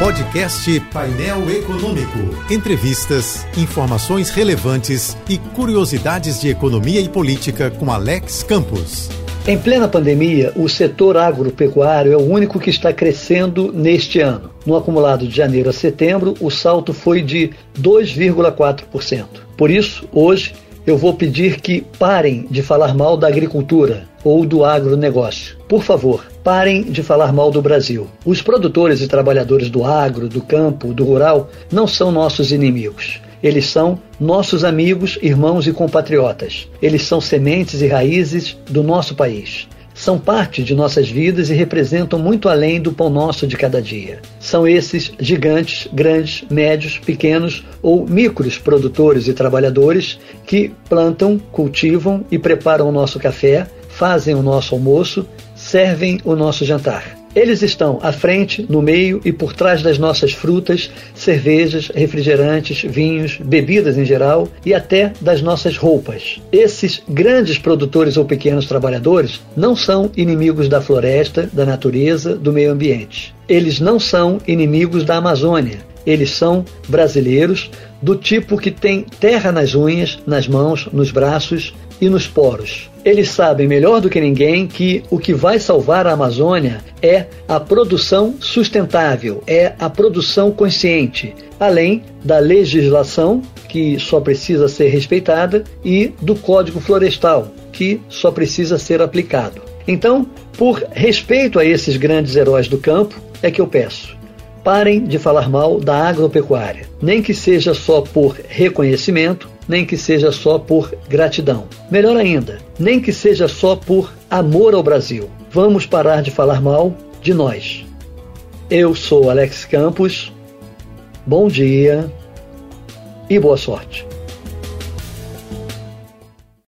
Podcast Painel Econômico. Entrevistas, informações relevantes e curiosidades de economia e política com Alex Campos. Em plena pandemia, o setor agropecuário é o único que está crescendo neste ano. No acumulado de janeiro a setembro, o salto foi de 2,4%. Por isso, hoje, eu vou pedir que parem de falar mal da agricultura ou do agronegócio. Por favor, parem de falar mal do Brasil. Os produtores e trabalhadores do agro, do campo, do rural não são nossos inimigos. Eles são nossos amigos, irmãos e compatriotas. Eles são sementes e raízes do nosso país são parte de nossas vidas e representam muito além do pão nosso de cada dia. São esses gigantes, grandes, médios, pequenos ou micros produtores e trabalhadores que plantam, cultivam e preparam o nosso café, fazem o nosso almoço, servem o nosso jantar. Eles estão à frente, no meio e por trás das nossas frutas, cervejas, refrigerantes, vinhos, bebidas em geral e até das nossas roupas. Esses grandes produtores ou pequenos trabalhadores não são inimigos da floresta, da natureza, do meio ambiente. Eles não são inimigos da Amazônia. Eles são brasileiros do tipo que tem terra nas unhas, nas mãos, nos braços e nos poros. Eles sabem melhor do que ninguém que o que vai salvar a Amazônia é a produção sustentável, é a produção consciente, além da legislação, que só precisa ser respeitada, e do Código Florestal, que só precisa ser aplicado. Então, por respeito a esses grandes heróis do campo, é que eu peço Parem de falar mal da agropecuária, nem que seja só por reconhecimento, nem que seja só por gratidão. Melhor ainda, nem que seja só por amor ao Brasil. Vamos parar de falar mal de nós. Eu sou Alex Campos. Bom dia e boa sorte.